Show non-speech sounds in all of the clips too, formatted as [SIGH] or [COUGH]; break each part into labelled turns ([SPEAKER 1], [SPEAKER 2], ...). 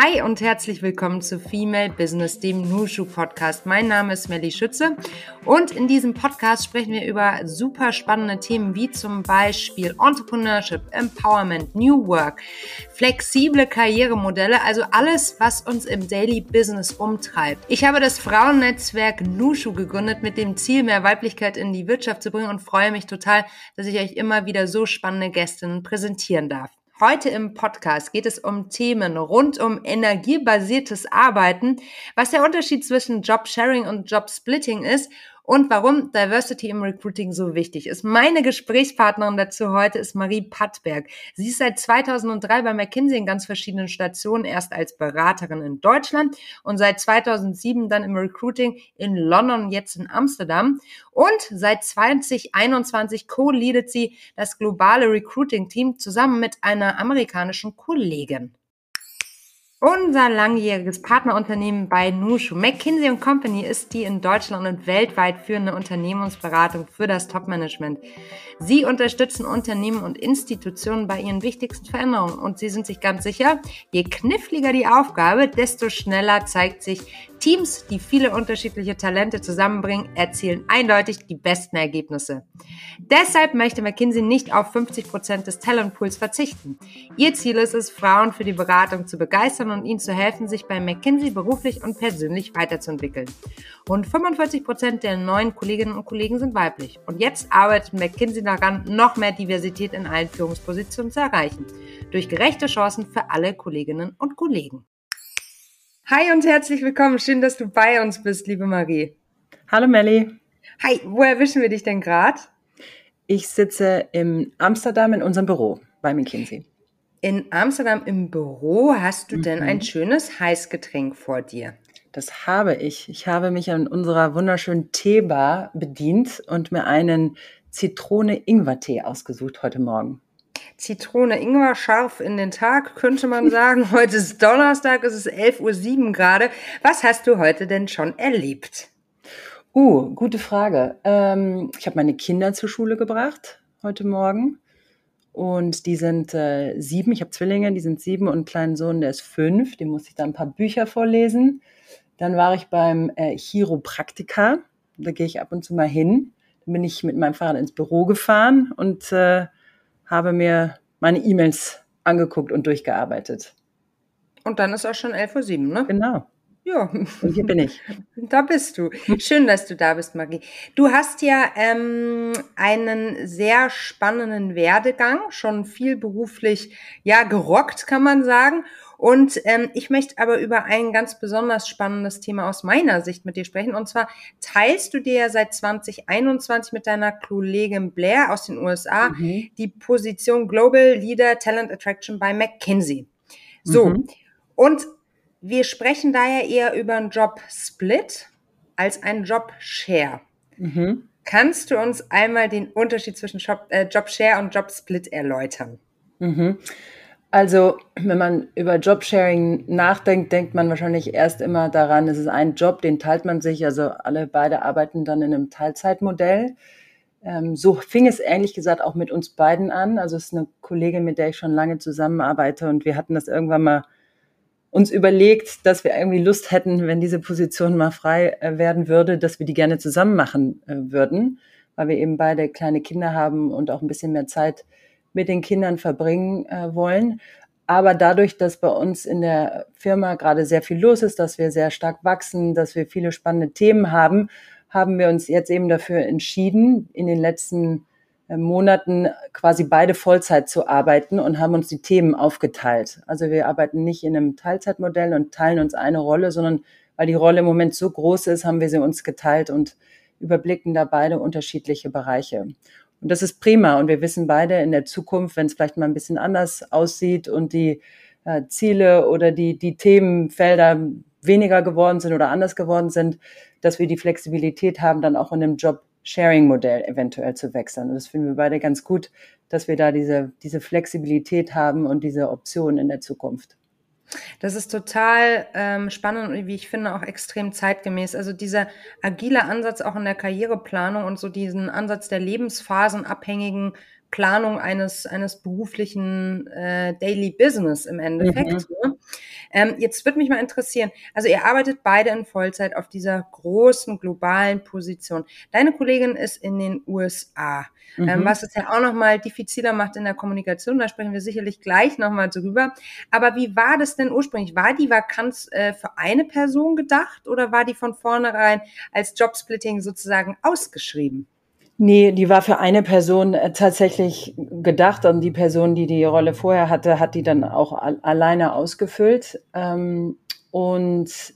[SPEAKER 1] Hi und herzlich willkommen zu Female Business, dem Nushu Podcast. Mein Name ist Melly Schütze und in diesem Podcast sprechen wir über super spannende Themen wie zum Beispiel Entrepreneurship, Empowerment, New Work, flexible Karrieremodelle, also alles, was uns im Daily Business umtreibt. Ich habe das Frauennetzwerk Nushu gegründet mit dem Ziel, mehr Weiblichkeit in die Wirtschaft zu bringen und freue mich total, dass ich euch immer wieder so spannende Gästinnen präsentieren darf. Heute im Podcast geht es um Themen rund um energiebasiertes Arbeiten, was der Unterschied zwischen Job-Sharing und Job-Splitting ist und warum Diversity im Recruiting so wichtig ist. Meine Gesprächspartnerin dazu heute ist Marie Pattberg. Sie ist seit 2003 bei McKinsey in ganz verschiedenen Stationen, erst als Beraterin in Deutschland und seit 2007 dann im Recruiting in London jetzt in Amsterdam. Und seit 2021 co-leadet sie das globale Recruiting-Team zusammen mit einer amerikanischen Kollegin. Unser langjähriges Partnerunternehmen bei Nushu, McKinsey Company, ist die in Deutschland und weltweit führende Unternehmensberatung für das Topmanagement. Sie unterstützen Unternehmen und Institutionen bei ihren wichtigsten Veränderungen und sie sind sich ganz sicher, je kniffliger die Aufgabe, desto schneller zeigt sich, Teams, die viele unterschiedliche Talente zusammenbringen, erzielen eindeutig die besten Ergebnisse. Deshalb möchte McKinsey nicht auf 50 Prozent des Talentpools verzichten. Ihr Ziel ist es, Frauen für die Beratung zu begeistern und ihnen zu helfen, sich bei McKinsey beruflich und persönlich weiterzuentwickeln. Rund 45 Prozent der neuen Kolleginnen und Kollegen sind weiblich. Und jetzt arbeitet McKinsey daran, noch mehr Diversität in allen Führungspositionen zu erreichen. Durch gerechte Chancen für alle Kolleginnen und Kollegen. Hi und herzlich willkommen. Schön, dass du bei uns bist, liebe Marie.
[SPEAKER 2] Hallo Melli.
[SPEAKER 1] Hi, wo erwischen wir dich denn gerade?
[SPEAKER 2] Ich sitze in Amsterdam in unserem Büro bei McKinsey.
[SPEAKER 1] In Amsterdam im Büro hast du mhm. denn ein schönes Heißgetränk vor dir?
[SPEAKER 2] Das habe ich. Ich habe mich an unserer wunderschönen Teebar bedient und mir einen Zitrone-Ingwer-Tee ausgesucht heute Morgen.
[SPEAKER 1] Zitrone, Ingwer scharf in den Tag, könnte man [LAUGHS] sagen. Heute ist Donnerstag, es ist 11.07 Uhr gerade. Was hast du heute denn schon erlebt?
[SPEAKER 2] Uh, gute Frage. Ähm, ich habe meine Kinder zur Schule gebracht heute Morgen. Und die sind äh, sieben. Ich habe Zwillinge, die sind sieben und einen kleinen Sohn, der ist fünf. Dem muss ich da ein paar Bücher vorlesen. Dann war ich beim äh, Chiropraktiker. Da gehe ich ab und zu mal hin. Dann bin ich mit meinem Fahrrad ins Büro gefahren und äh, habe mir meine E-Mails angeguckt und durchgearbeitet.
[SPEAKER 1] Und dann ist auch schon 11.07 Uhr, ne?
[SPEAKER 2] Genau.
[SPEAKER 1] Ja.
[SPEAKER 2] Und hier bin ich. [LAUGHS]
[SPEAKER 1] Da bist du. Schön, dass du da bist, Marie. Du hast ja ähm, einen sehr spannenden Werdegang, schon viel beruflich, ja, gerockt, kann man sagen. Und ähm, ich möchte aber über ein ganz besonders spannendes Thema aus meiner Sicht mit dir sprechen. Und zwar teilst du dir ja seit 2021 mit deiner Kollegin Blair aus den USA mhm. die Position Global Leader Talent Attraction bei McKinsey. So. Mhm. Und wir sprechen daher eher über einen Job Split als einen Job Share. Mhm. Kannst du uns einmal den Unterschied zwischen Job, äh, Job Share und Job Split erläutern?
[SPEAKER 2] Mhm. Also, wenn man über Jobsharing nachdenkt, denkt man wahrscheinlich erst immer daran, es ist ein Job, den teilt man sich. Also alle beide arbeiten dann in einem Teilzeitmodell. Ähm, so fing es ehrlich gesagt auch mit uns beiden an. Also es ist eine Kollegin, mit der ich schon lange zusammenarbeite und wir hatten das irgendwann mal uns überlegt, dass wir irgendwie Lust hätten, wenn diese Position mal frei äh, werden würde, dass wir die gerne zusammen machen äh, würden, weil wir eben beide kleine Kinder haben und auch ein bisschen mehr Zeit mit den Kindern verbringen äh, wollen. Aber dadurch, dass bei uns in der Firma gerade sehr viel los ist, dass wir sehr stark wachsen, dass wir viele spannende Themen haben, haben wir uns jetzt eben dafür entschieden, in den letzten Monaten quasi beide Vollzeit zu arbeiten und haben uns die Themen aufgeteilt. Also wir arbeiten nicht in einem Teilzeitmodell und teilen uns eine Rolle, sondern weil die Rolle im Moment so groß ist, haben wir sie uns geteilt und überblicken da beide unterschiedliche Bereiche. Und das ist prima. Und wir wissen beide in der Zukunft, wenn es vielleicht mal ein bisschen anders aussieht und die äh, Ziele oder die, die Themenfelder weniger geworden sind oder anders geworden sind, dass wir die Flexibilität haben, dann auch in einem Job-Sharing-Modell eventuell zu wechseln. Und das finden wir beide ganz gut, dass wir da diese, diese Flexibilität haben und diese Option in der Zukunft.
[SPEAKER 1] Das ist total ähm, spannend und wie ich finde auch extrem zeitgemäß. Also dieser agile Ansatz auch in der Karriereplanung und so diesen Ansatz der lebensphasenabhängigen Planung eines, eines beruflichen äh, Daily Business im Endeffekt. Mhm. Ne? Ähm, jetzt würde mich mal interessieren, also ihr arbeitet beide in Vollzeit auf dieser großen globalen Position. Deine Kollegin ist in den USA, ähm, mhm. ähm, was es ja auch nochmal diffiziler macht in der Kommunikation. Da sprechen wir sicherlich gleich nochmal drüber. Aber wie war das denn ursprünglich? War die Vakanz äh, für eine Person gedacht oder war die von vornherein als Jobsplitting sozusagen ausgeschrieben?
[SPEAKER 2] Nee, die war für eine Person äh, tatsächlich gedacht und die Person, die die Rolle vorher hatte, hat die dann auch alleine ausgefüllt. Ähm, und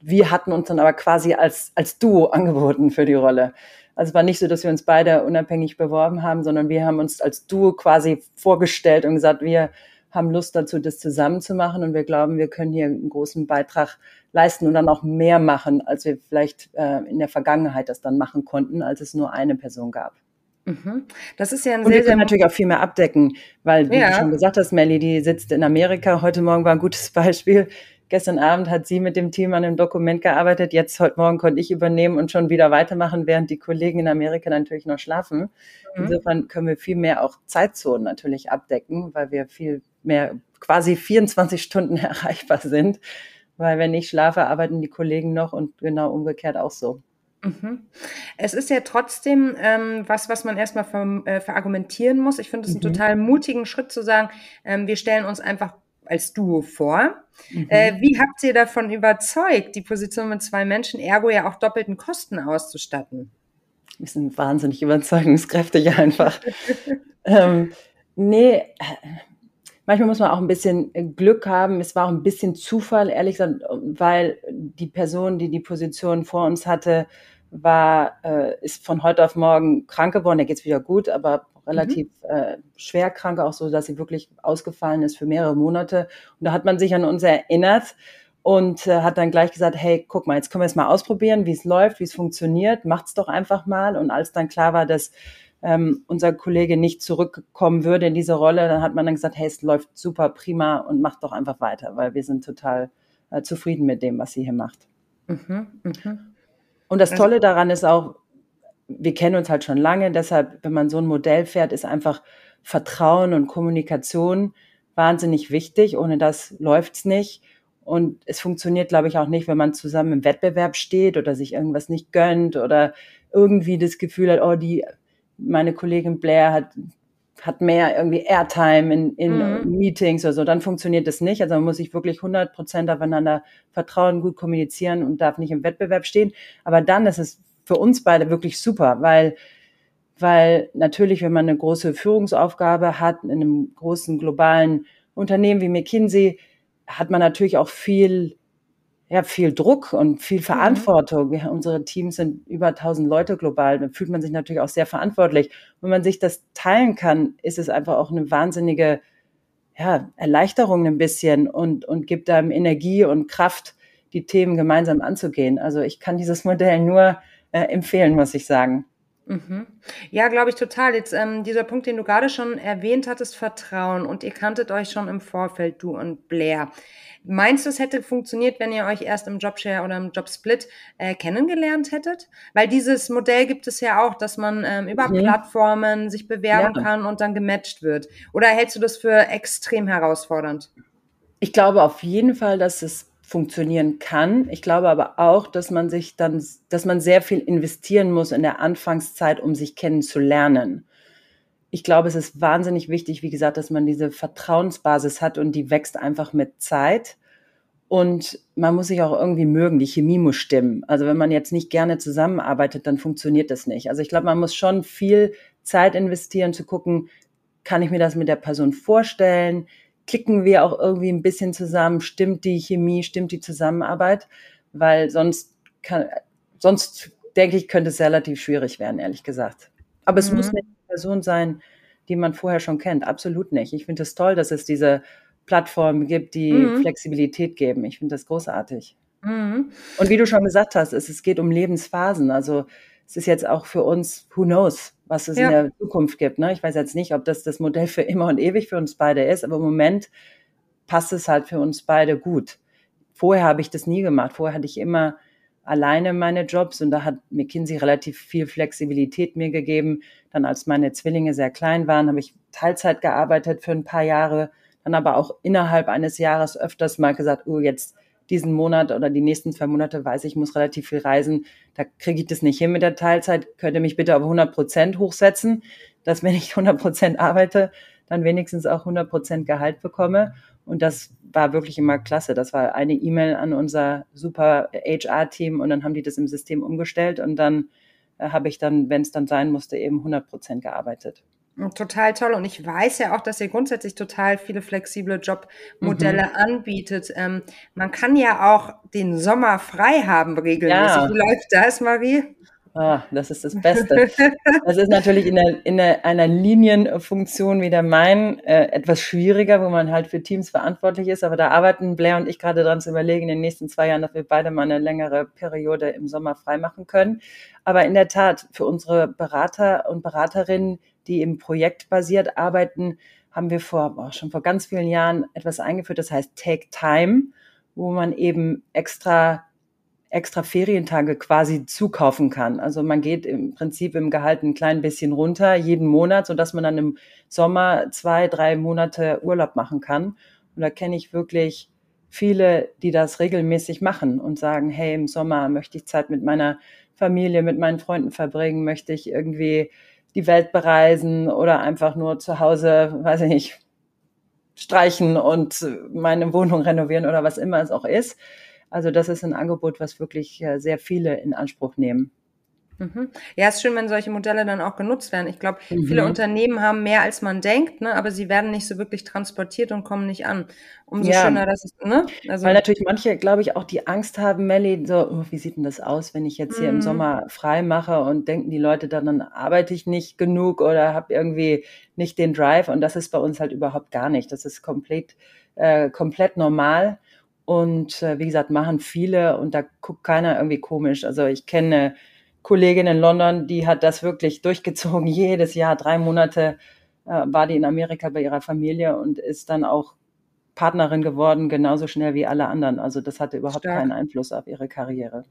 [SPEAKER 2] wir hatten uns dann aber quasi als, als Duo [LAUGHS] angeboten für die Rolle. Also es war nicht so, dass wir uns beide unabhängig beworben haben, sondern wir haben uns als Duo quasi vorgestellt und gesagt, wir haben Lust dazu, das zusammen zu machen und wir glauben, wir können hier einen großen Beitrag leisten und dann auch mehr machen, als wir vielleicht äh, in der Vergangenheit das dann machen konnten, als es nur eine Person gab.
[SPEAKER 1] Mhm. Das ist ja ein
[SPEAKER 2] und
[SPEAKER 1] sehr,
[SPEAKER 2] wir können natürlich auch viel mehr abdecken, weil, wie ja. du schon gesagt hast, Melly, die sitzt in Amerika. Heute Morgen war ein gutes [LAUGHS] Beispiel. Gestern Abend hat sie mit dem Team an einem Dokument gearbeitet. Jetzt, heute Morgen konnte ich übernehmen und schon wieder weitermachen, während die Kollegen in Amerika natürlich noch schlafen. Mhm. Insofern können wir viel mehr auch Zeitzonen natürlich abdecken, weil wir viel mehr quasi 24 Stunden [LAUGHS] erreichbar sind. Weil wenn ich schlafe, arbeiten die Kollegen noch und genau umgekehrt auch so.
[SPEAKER 1] Mhm. Es ist ja trotzdem ähm, was, was man erstmal ver, äh, verargumentieren muss. Ich finde es einen mhm. total mutigen Schritt zu sagen, ähm, wir stellen uns einfach als Duo vor. Mhm. Äh, wie habt ihr davon überzeugt, die Position mit zwei Menschen, ergo ja auch doppelten Kosten auszustatten?
[SPEAKER 2] Wir sind wahnsinnig überzeugungskräftig einfach. [LAUGHS] ähm, nee, manchmal muss man auch ein bisschen Glück haben. Es war auch ein bisschen Zufall, ehrlich gesagt, weil die Person, die die Position vor uns hatte, war, äh, ist von heute auf morgen krank geworden. Der geht's wieder gut, aber relativ mhm. äh, schwer krank, auch so, dass sie wirklich ausgefallen ist für mehrere Monate. Und da hat man sich an uns erinnert und äh, hat dann gleich gesagt, hey, guck mal, jetzt können wir es mal ausprobieren, wie es läuft, wie es funktioniert, macht's doch einfach mal. Und als dann klar war, dass ähm, unser Kollege nicht zurückkommen würde in diese Rolle, dann hat man dann gesagt, hey, es läuft super prima und macht doch einfach weiter, weil wir sind total äh, zufrieden mit dem, was sie hier macht. Mhm, mh. Und das also Tolle daran ist auch, wir kennen uns halt schon lange, deshalb, wenn man so ein Modell fährt, ist einfach Vertrauen und Kommunikation wahnsinnig wichtig. Ohne das läuft's nicht. Und es funktioniert, glaube ich, auch nicht, wenn man zusammen im Wettbewerb steht oder sich irgendwas nicht gönnt oder irgendwie das Gefühl hat, oh, die, meine Kollegin Blair hat, hat mehr irgendwie Airtime in, in mhm. Meetings oder so, dann funktioniert das nicht. Also man muss sich wirklich 100 Prozent aufeinander vertrauen, gut kommunizieren und darf nicht im Wettbewerb stehen. Aber dann ist es für uns beide wirklich super, weil, weil natürlich, wenn man eine große Führungsaufgabe hat in einem großen globalen Unternehmen wie McKinsey, hat man natürlich auch viel, ja, viel Druck und viel mhm. Verantwortung. Mhm. unsere Teams sind über 1000 Leute global. Da fühlt man sich natürlich auch sehr verantwortlich. Wenn man sich das teilen kann, ist es einfach auch eine wahnsinnige, ja, Erleichterung ein bisschen und, und gibt einem Energie und Kraft, die Themen gemeinsam anzugehen. Also ich kann dieses Modell nur äh, empfehlen, muss ich sagen.
[SPEAKER 1] Mhm. Ja, glaube ich total. Jetzt ähm, dieser Punkt, den du gerade schon erwähnt hattest, Vertrauen und ihr kanntet euch schon im Vorfeld, du und Blair. Meinst du, es hätte funktioniert, wenn ihr euch erst im Jobshare oder im Jobsplit äh, kennengelernt hättet? Weil dieses Modell gibt es ja auch, dass man ähm, über mhm. Plattformen sich bewerben ja. kann und dann gematcht wird. Oder hältst du das für extrem herausfordernd?
[SPEAKER 2] Ich glaube auf jeden Fall, dass es funktionieren kann. Ich glaube aber auch, dass man sich dann, dass man sehr viel investieren muss in der Anfangszeit, um sich kennenzulernen. Ich glaube, es ist wahnsinnig wichtig, wie gesagt, dass man diese Vertrauensbasis hat und die wächst einfach mit Zeit. Und man muss sich auch irgendwie mögen, die Chemie muss stimmen. Also wenn man jetzt nicht gerne zusammenarbeitet, dann funktioniert das nicht. Also ich glaube, man muss schon viel Zeit investieren, zu gucken, kann ich mir das mit der Person vorstellen? Klicken wir auch irgendwie ein bisschen zusammen, stimmt die Chemie, stimmt die Zusammenarbeit, weil sonst kann, sonst denke ich, könnte es relativ schwierig werden, ehrlich gesagt. Aber es mhm. muss nicht eine Person sein, die man vorher schon kennt. Absolut nicht. Ich finde es toll, dass es diese Plattformen gibt, die mhm. Flexibilität geben. Ich finde das großartig. Mhm. Und wie du schon gesagt hast, es, es geht um Lebensphasen. Also es ist jetzt auch für uns, who knows, was es ja. in der Zukunft gibt. Ne? Ich weiß jetzt nicht, ob das das Modell für immer und ewig für uns beide ist, aber im Moment passt es halt für uns beide gut. Vorher habe ich das nie gemacht. Vorher hatte ich immer alleine meine Jobs und da hat McKinsey relativ viel Flexibilität mir gegeben. Dann als meine Zwillinge sehr klein waren, habe ich Teilzeit gearbeitet für ein paar Jahre. dann aber auch innerhalb eines Jahres öfters mal gesagt, oh, jetzt diesen Monat oder die nächsten zwei Monate weiß ich, muss relativ viel reisen, da kriege ich das nicht hin mit der Teilzeit, könnt ihr mich bitte auf 100 Prozent hochsetzen, dass wenn ich 100 Prozent arbeite, dann wenigstens auch 100 Prozent Gehalt bekomme. Und das war wirklich immer klasse. Das war eine E-Mail an unser super HR-Team und dann haben die das im System umgestellt und dann äh, habe ich dann, wenn es dann sein musste, eben 100 Prozent gearbeitet.
[SPEAKER 1] Total toll. Und ich weiß ja auch, dass ihr grundsätzlich total viele flexible Jobmodelle mhm. anbietet. Ähm, man kann ja auch den Sommer frei haben regelmäßig. Ja. Wie läuft das, Marie?
[SPEAKER 2] Ah, das ist das Beste. Das ist natürlich in, der, in der, einer Linienfunktion wie der mein äh, etwas schwieriger, wo man halt für Teams verantwortlich ist. Aber da arbeiten Blair und ich gerade dran zu überlegen, in den nächsten zwei Jahren, dass wir beide mal eine längere Periode im Sommer freimachen können. Aber in der Tat, für unsere Berater und Beraterinnen, die im Projekt basiert arbeiten, haben wir vor, oh, schon vor ganz vielen Jahren etwas eingeführt, das heißt Take Time, wo man eben extra extra Ferientage quasi zukaufen kann. Also man geht im Prinzip im Gehalt ein klein bisschen runter jeden Monat, so dass man dann im Sommer zwei, drei Monate Urlaub machen kann. Und da kenne ich wirklich viele, die das regelmäßig machen und sagen, hey, im Sommer möchte ich Zeit mit meiner Familie, mit meinen Freunden verbringen, möchte ich irgendwie die Welt bereisen oder einfach nur zu Hause, weiß ich nicht, streichen und meine Wohnung renovieren oder was immer es auch ist. Also das ist ein Angebot, was wirklich äh, sehr viele in Anspruch nehmen.
[SPEAKER 1] Mhm. Ja, ist schön, wenn solche Modelle dann auch genutzt werden. Ich glaube, mhm. viele Unternehmen haben mehr, als man denkt, ne, aber sie werden nicht so wirklich transportiert und kommen nicht an. Umso ja. schöner, dass es, ne?
[SPEAKER 2] Also, Weil natürlich manche, glaube ich, auch die Angst haben, Melly, so, oh, wie sieht denn das aus, wenn ich jetzt hier mhm. im Sommer frei mache und denken die Leute dann, dann arbeite ich nicht genug oder habe irgendwie nicht den Drive und das ist bei uns halt überhaupt gar nicht. Das ist komplett, äh, komplett normal. Und äh, wie gesagt, machen viele und da guckt keiner irgendwie komisch. Also ich kenne Kollegin in London, die hat das wirklich durchgezogen. [LAUGHS] Jedes Jahr, drei Monate äh, war die in Amerika bei ihrer Familie und ist dann auch Partnerin geworden, genauso schnell wie alle anderen. Also das hatte überhaupt Stark. keinen Einfluss auf ihre Karriere.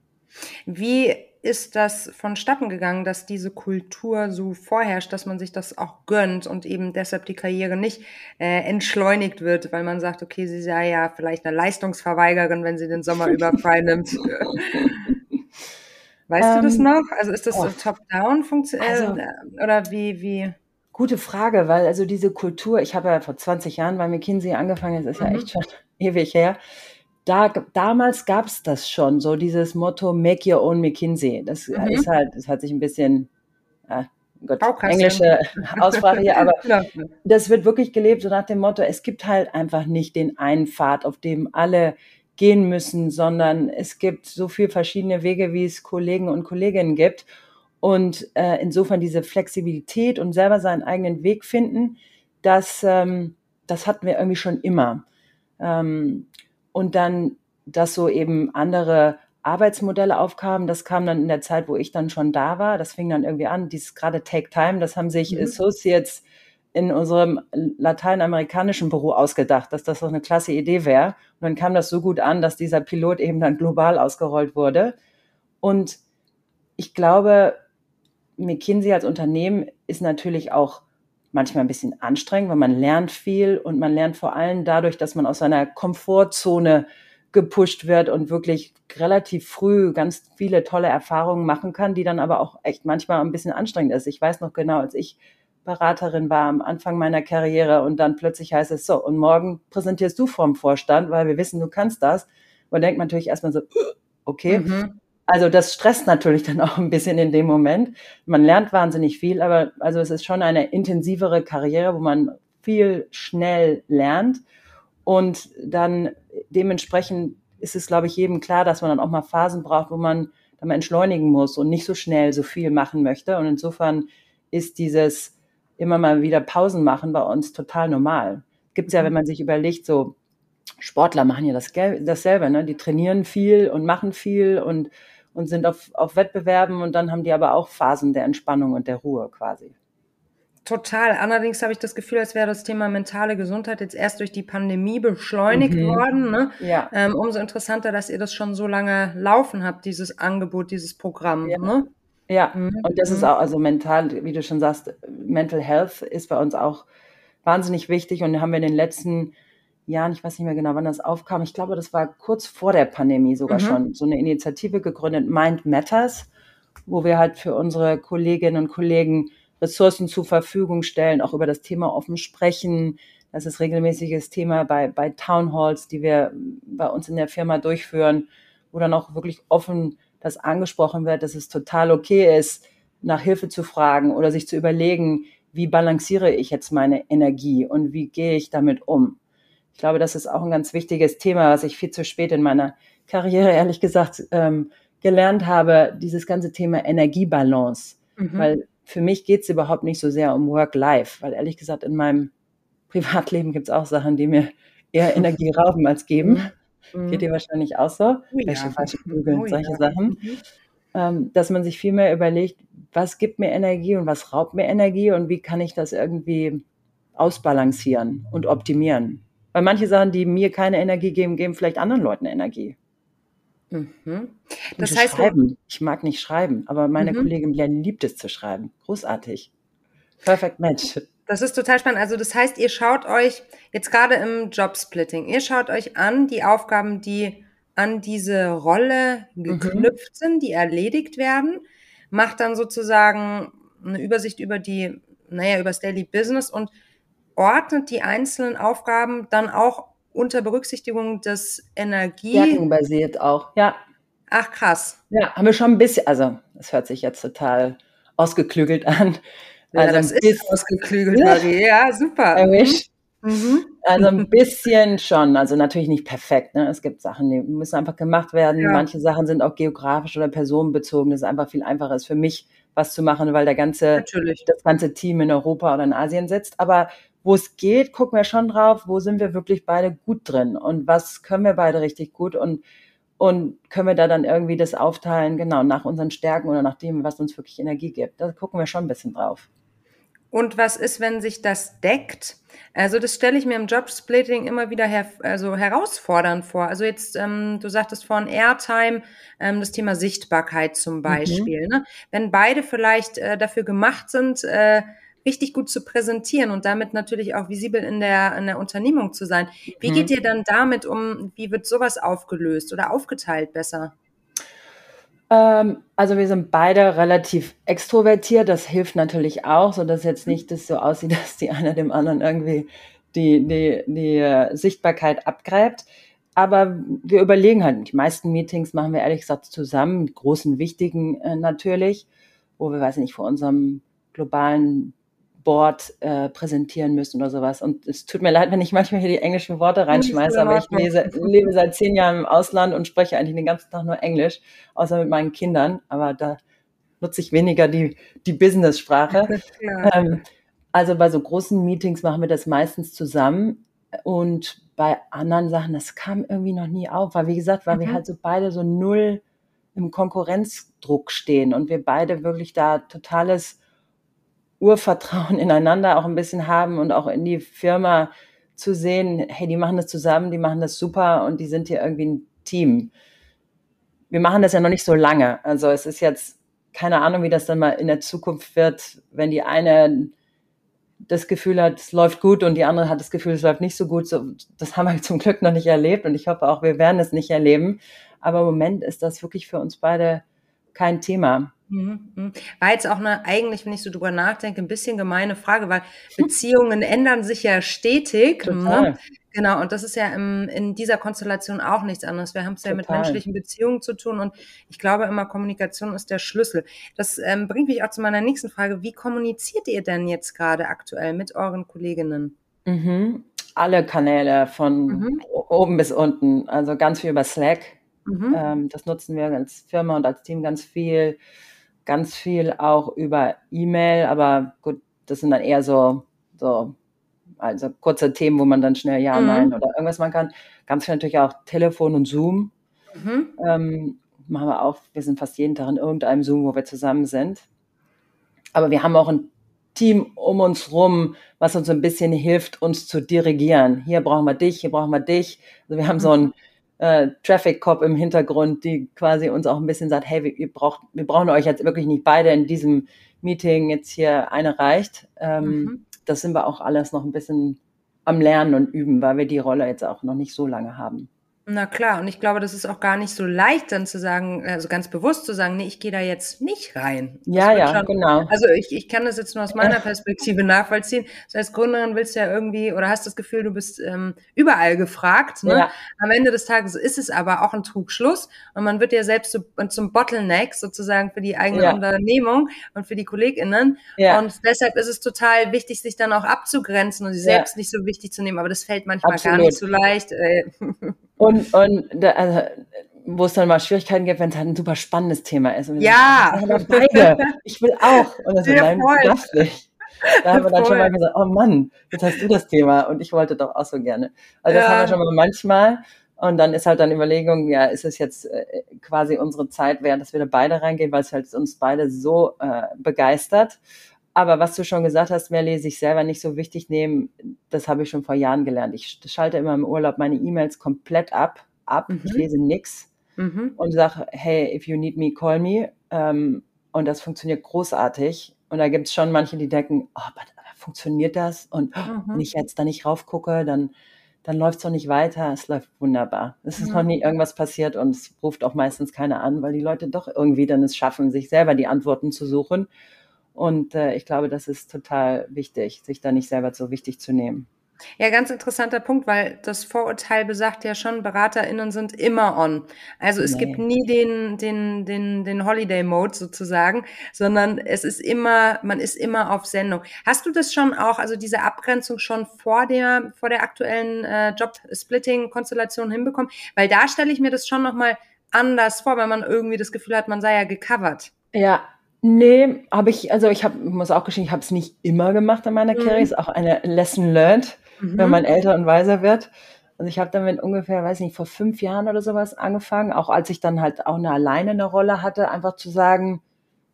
[SPEAKER 1] Wie ist das vonstatten gegangen, dass diese Kultur so vorherrscht, dass man sich das auch gönnt und eben deshalb die Karriere nicht äh, entschleunigt wird, weil man sagt, okay, sie sei ja vielleicht eine Leistungsverweigerin, wenn sie den Sommer über frei nimmt. [LAUGHS] [LAUGHS] Weißt ähm, du das ähm, noch? Also ist das oh. so top-down funktioniert also, äh, oder wie, wie?
[SPEAKER 2] Gute Frage, weil also diese Kultur, ich habe ja vor 20 Jahren bei McKinsey angefangen, das ist mhm. ja echt schon [LAUGHS] ewig her. Da, damals gab es das schon, so dieses Motto Make Your Own McKinsey. Das mhm. ist halt, das hat sich ein bisschen, äh, Gott, englische [LAUGHS] Aussprache hier, aber [LAUGHS] das wird wirklich gelebt, so nach dem Motto, es gibt halt einfach nicht den einen Pfad, auf dem alle gehen müssen, sondern es gibt so viele verschiedene Wege, wie es Kollegen und Kolleginnen gibt. Und äh, insofern diese Flexibilität und selber seinen eigenen Weg finden, das, ähm, das hatten wir irgendwie schon immer. Ähm, und dann, dass so eben andere Arbeitsmodelle aufkamen, das kam dann in der Zeit, wo ich dann schon da war. Das fing dann irgendwie an, dieses gerade Take Time, das haben sich mhm. Associates in unserem lateinamerikanischen Büro ausgedacht, dass das doch eine klasse Idee wäre. Und dann kam das so gut an, dass dieser Pilot eben dann global ausgerollt wurde. Und ich glaube, McKinsey als Unternehmen ist natürlich auch manchmal ein bisschen anstrengend, weil man lernt viel und man lernt vor allem dadurch, dass man aus seiner Komfortzone gepusht wird und wirklich relativ früh ganz viele tolle Erfahrungen machen kann, die dann aber auch echt manchmal ein bisschen anstrengend ist. Ich weiß noch genau, als ich Beraterin war am Anfang meiner Karriere und dann plötzlich heißt es so, und morgen präsentierst du vorm Vorstand, weil wir wissen, du kannst das. Und denkt man natürlich erstmal so, okay. Mhm. Also das stresst natürlich dann auch ein bisschen in dem Moment. Man lernt wahnsinnig viel, aber also es ist schon eine intensivere Karriere, wo man viel schnell lernt und dann dementsprechend ist es, glaube ich, jedem klar, dass man dann auch mal Phasen braucht, wo man dann mal entschleunigen muss und nicht so schnell so viel machen möchte. Und insofern ist dieses immer mal wieder Pausen machen bei uns total normal. Gibt es ja, wenn man sich überlegt, so Sportler machen ja das, dasselbe, ne? Die trainieren viel und machen viel und, und sind auf, auf Wettbewerben und dann haben die aber auch Phasen der Entspannung und der Ruhe quasi.
[SPEAKER 1] Total. Allerdings habe ich das Gefühl, als wäre das Thema mentale Gesundheit jetzt erst durch die Pandemie beschleunigt mhm. worden. Ne? Ja. Ähm, umso interessanter, dass ihr das schon so lange laufen habt, dieses Angebot, dieses Programm. Ja. Ne?
[SPEAKER 2] Ja, mhm. und das ist mhm. auch, also mental, wie du schon sagst, Mental Health ist bei uns auch wahnsinnig wichtig und haben wir in den letzten Jahren, ich weiß nicht mehr genau, wann das aufkam, ich glaube, das war kurz vor der Pandemie sogar mhm. schon, so eine Initiative gegründet, Mind Matters, wo wir halt für unsere Kolleginnen und Kollegen Ressourcen zur Verfügung stellen, auch über das Thema offen sprechen. Das ist regelmäßiges Thema bei, bei Town Halls, die wir bei uns in der Firma durchführen, wo dann auch wirklich offen das angesprochen wird, dass es total okay ist, nach Hilfe zu fragen oder sich zu überlegen, wie balanciere ich jetzt meine Energie und wie gehe ich damit um. Ich glaube, das ist auch ein ganz wichtiges Thema, was ich viel zu spät in meiner Karriere, [LAUGHS] ehrlich gesagt, ähm, gelernt habe, dieses ganze Thema Energiebalance. Mhm. Weil für mich geht es überhaupt nicht so sehr um Work-Life, weil ehrlich gesagt in meinem [LAUGHS] Privatleben gibt es auch Sachen, die mir eher Energie rauben als geben. Mhm. Geht dir wahrscheinlich auch so? Oh, ja. falsche Google, [LAUGHS] oh, solche ja. Sachen. Mhm. Ähm, dass man sich viel mehr überlegt, was gibt mir Energie und was raubt mir Energie und wie kann ich das irgendwie ausbalancieren und optimieren. Weil manche Sachen, die mir keine Energie geben, geben vielleicht anderen Leuten Energie. Mhm. Das heißt, schreiben. ich mag nicht schreiben, aber meine mhm. Kollegin Len liebt es zu schreiben. Großartig. Perfect Match.
[SPEAKER 1] Das ist total spannend. Also das heißt, ihr schaut euch jetzt gerade im Jobsplitting, ihr schaut euch an die Aufgaben, die an diese Rolle mhm. geknüpft mhm. sind, die erledigt werden, macht dann sozusagen eine Übersicht über die, naja, über das Daily Business und ordnet die einzelnen Aufgaben dann auch unter Berücksichtigung des Energie.
[SPEAKER 2] Stärkenbasiert auch, ja.
[SPEAKER 1] Ach krass.
[SPEAKER 2] Ja, haben wir schon ein bisschen, also es hört sich jetzt total ausgeklügelt an.
[SPEAKER 1] Ja, also das ist ausgeklügelt, Marie. Ja, super.
[SPEAKER 2] Erwischt. Mhm. Also ein bisschen schon, also natürlich nicht perfekt. Ne? Es gibt Sachen, die müssen einfach gemacht werden. Ja. Manche Sachen sind auch geografisch oder personenbezogen. Das ist einfach viel einfacher ist für mich, was zu machen, weil der ganze, natürlich. das ganze Team in Europa oder in Asien sitzt. Aber wo es geht, gucken wir schon drauf, wo sind wir wirklich beide gut drin und was können wir beide richtig gut und, und können wir da dann irgendwie das aufteilen, genau, nach unseren Stärken oder nach dem, was uns wirklich Energie gibt. Da gucken wir schon ein bisschen drauf.
[SPEAKER 1] Und was ist, wenn sich das deckt? Also das stelle ich mir im Jobsplitting immer wieder her also herausfordernd vor. Also jetzt, ähm, du sagtest vorhin Airtime, ähm, das Thema Sichtbarkeit zum mhm. Beispiel. Mhm. Ne? Wenn beide vielleicht äh, dafür gemacht sind, äh, richtig gut zu präsentieren und damit natürlich auch visibel in der, in der Unternehmung zu sein. Wie mhm. geht ihr dann damit um? Wie wird sowas aufgelöst oder aufgeteilt besser?
[SPEAKER 2] Ähm, also wir sind beide relativ extrovertiert. Das hilft natürlich auch, so dass jetzt nicht das so aussieht, [LAUGHS] dass die einer dem anderen irgendwie die, die, die äh, Sichtbarkeit abgräbt. Aber wir überlegen halt, die meisten Meetings machen wir ehrlich gesagt zusammen, mit großen, wichtigen äh, natürlich, wo wir, weiß ich nicht, vor unserem globalen Board äh, präsentieren müssen oder sowas. Und es tut mir leid, wenn ich manchmal hier die englischen Worte reinschmeiße, aber ich lese, lebe seit zehn Jahren im Ausland und spreche eigentlich den ganzen Tag nur Englisch, außer mit meinen Kindern. Aber da nutze ich weniger die, die Business-Sprache. Ja. Ähm, also bei so großen Meetings machen wir das meistens zusammen. Und bei anderen Sachen, das kam irgendwie noch nie auf, weil wie gesagt, weil mhm. wir halt so beide so null im Konkurrenzdruck stehen und wir beide wirklich da totales Urvertrauen ineinander auch ein bisschen haben und auch in die Firma zu sehen, hey, die machen das zusammen, die machen das super und die sind hier irgendwie ein Team. Wir machen das ja noch nicht so lange. Also es ist jetzt keine Ahnung, wie das dann mal in der Zukunft wird, wenn die eine das Gefühl hat, es läuft gut und die andere hat das Gefühl, es läuft nicht so gut. Das haben wir [LAUGHS] zum Glück noch nicht erlebt und ich hoffe auch, wir werden es nicht erleben. Aber im Moment ist das wirklich für uns beide kein Thema.
[SPEAKER 1] Mhm, mhm. War jetzt auch eine, eigentlich, wenn ich so drüber nachdenke, ein bisschen gemeine Frage, weil Beziehungen [LAUGHS] ändern sich ja stetig. Ne? Total. Genau, und das ist ja im, in dieser Konstellation auch nichts anderes. Wir haben es ja mit menschlichen Beziehungen zu tun und ich glaube immer, Kommunikation ist der Schlüssel. Das ähm, bringt mich auch zu meiner nächsten Frage. Wie kommuniziert ihr denn jetzt gerade aktuell mit euren Kolleginnen?
[SPEAKER 2] Mhm. Alle Kanäle von mhm. oben bis unten, also ganz viel über Slack. Mhm. Ähm, das nutzen wir als Firma und als Team ganz viel ganz viel auch über E-Mail, aber gut, das sind dann eher so, so also kurze Themen, wo man dann schnell Ja, mhm. Nein oder irgendwas machen kann. Ganz viel natürlich auch Telefon und Zoom. Mhm. Ähm, machen wir auch, wir sind fast jeden Tag in irgendeinem Zoom, wo wir zusammen sind. Aber wir haben auch ein Team um uns rum, was uns ein bisschen hilft, uns zu dirigieren. Hier brauchen wir dich, hier brauchen wir dich. Also wir haben mhm. so ein äh, Traffic Cop im Hintergrund, die quasi uns auch ein bisschen sagt, hey, wir, braucht, wir brauchen euch jetzt wirklich nicht beide in diesem Meeting, jetzt hier eine reicht. Ähm, mhm. das sind wir auch alles noch ein bisschen am Lernen und Üben, weil wir die Rolle jetzt auch noch nicht so lange haben.
[SPEAKER 1] Na klar, und ich glaube, das ist auch gar nicht so leicht, dann zu sagen, also ganz bewusst zu sagen, nee, ich gehe da jetzt nicht rein.
[SPEAKER 2] Ja, ja, schon, genau.
[SPEAKER 1] Also ich, ich kann das jetzt nur aus meiner Perspektive nachvollziehen. Das heißt, Gründerin willst du ja irgendwie oder hast das Gefühl, du bist ähm, überall gefragt. Ne? Ja. Am Ende des Tages ist es aber auch ein Trugschluss und man wird ja selbst so, zum Bottleneck sozusagen für die eigene ja. Unternehmung und für die KollegInnen. Ja. Und deshalb ist es total wichtig, sich dann auch abzugrenzen und sich selbst nicht so wichtig zu nehmen. Aber das fällt manchmal Absolut. gar nicht so leicht. Äh.
[SPEAKER 2] Und, und da, also, wo es dann mal Schwierigkeiten gibt, wenn es halt ein super spannendes Thema ist. Und
[SPEAKER 1] ja.
[SPEAKER 2] So, beide. Ich will auch. Und das so, nein, du darfst nicht. Da haben wir dann schon mal gesagt, oh Mann, jetzt hast du das Thema und ich wollte doch auch so gerne. Also das ja. haben wir schon mal manchmal. Und dann ist halt dann Überlegung, ja, ist es jetzt äh, quasi unsere Zeit wert, dass wir da beide reingehen, weil es halt uns beide so äh, begeistert. Aber was du schon gesagt hast, Melly, sich selber nicht so wichtig nehmen, das habe ich schon vor Jahren gelernt. Ich schalte immer im Urlaub meine E-Mails komplett ab, ab. Mhm. Ich lese nix mhm. und sage, hey, if you need me, call me. Ähm, und das funktioniert großartig. Und da gibt es schon manche, die denken, oh, aber funktioniert das? Und mhm. wenn ich jetzt da nicht raufgucke, dann, dann läuft es doch nicht weiter. Es läuft wunderbar. Es ist noch nie irgendwas passiert und es ruft auch meistens keiner an, weil die Leute doch irgendwie dann es schaffen, sich selber die Antworten zu suchen. Und äh, ich glaube, das ist total wichtig, sich da nicht selber so wichtig zu nehmen.
[SPEAKER 1] Ja, ganz interessanter Punkt, weil das Vorurteil besagt ja schon, BeraterInnen sind immer on. Also es nee. gibt nie den, den, den, den Holiday-Mode sozusagen, sondern es ist immer, man ist immer auf Sendung. Hast du das schon auch, also diese Abgrenzung schon vor der, vor der aktuellen äh, Job-Splitting-Konstellation hinbekommen? Weil da stelle ich mir das schon nochmal anders vor, weil man irgendwie das Gefühl hat, man sei ja gecovert.
[SPEAKER 2] Ja, Nee, habe ich, also ich habe, muss auch gestehen, ich habe es nicht immer gemacht in meiner mhm. Karriere. Ist auch eine Lesson learned, mhm. wenn man älter und weiser wird. Also ich habe damit ungefähr, weiß nicht, vor fünf Jahren oder sowas angefangen, auch als ich dann halt auch eine alleine eine Rolle hatte, einfach zu sagen,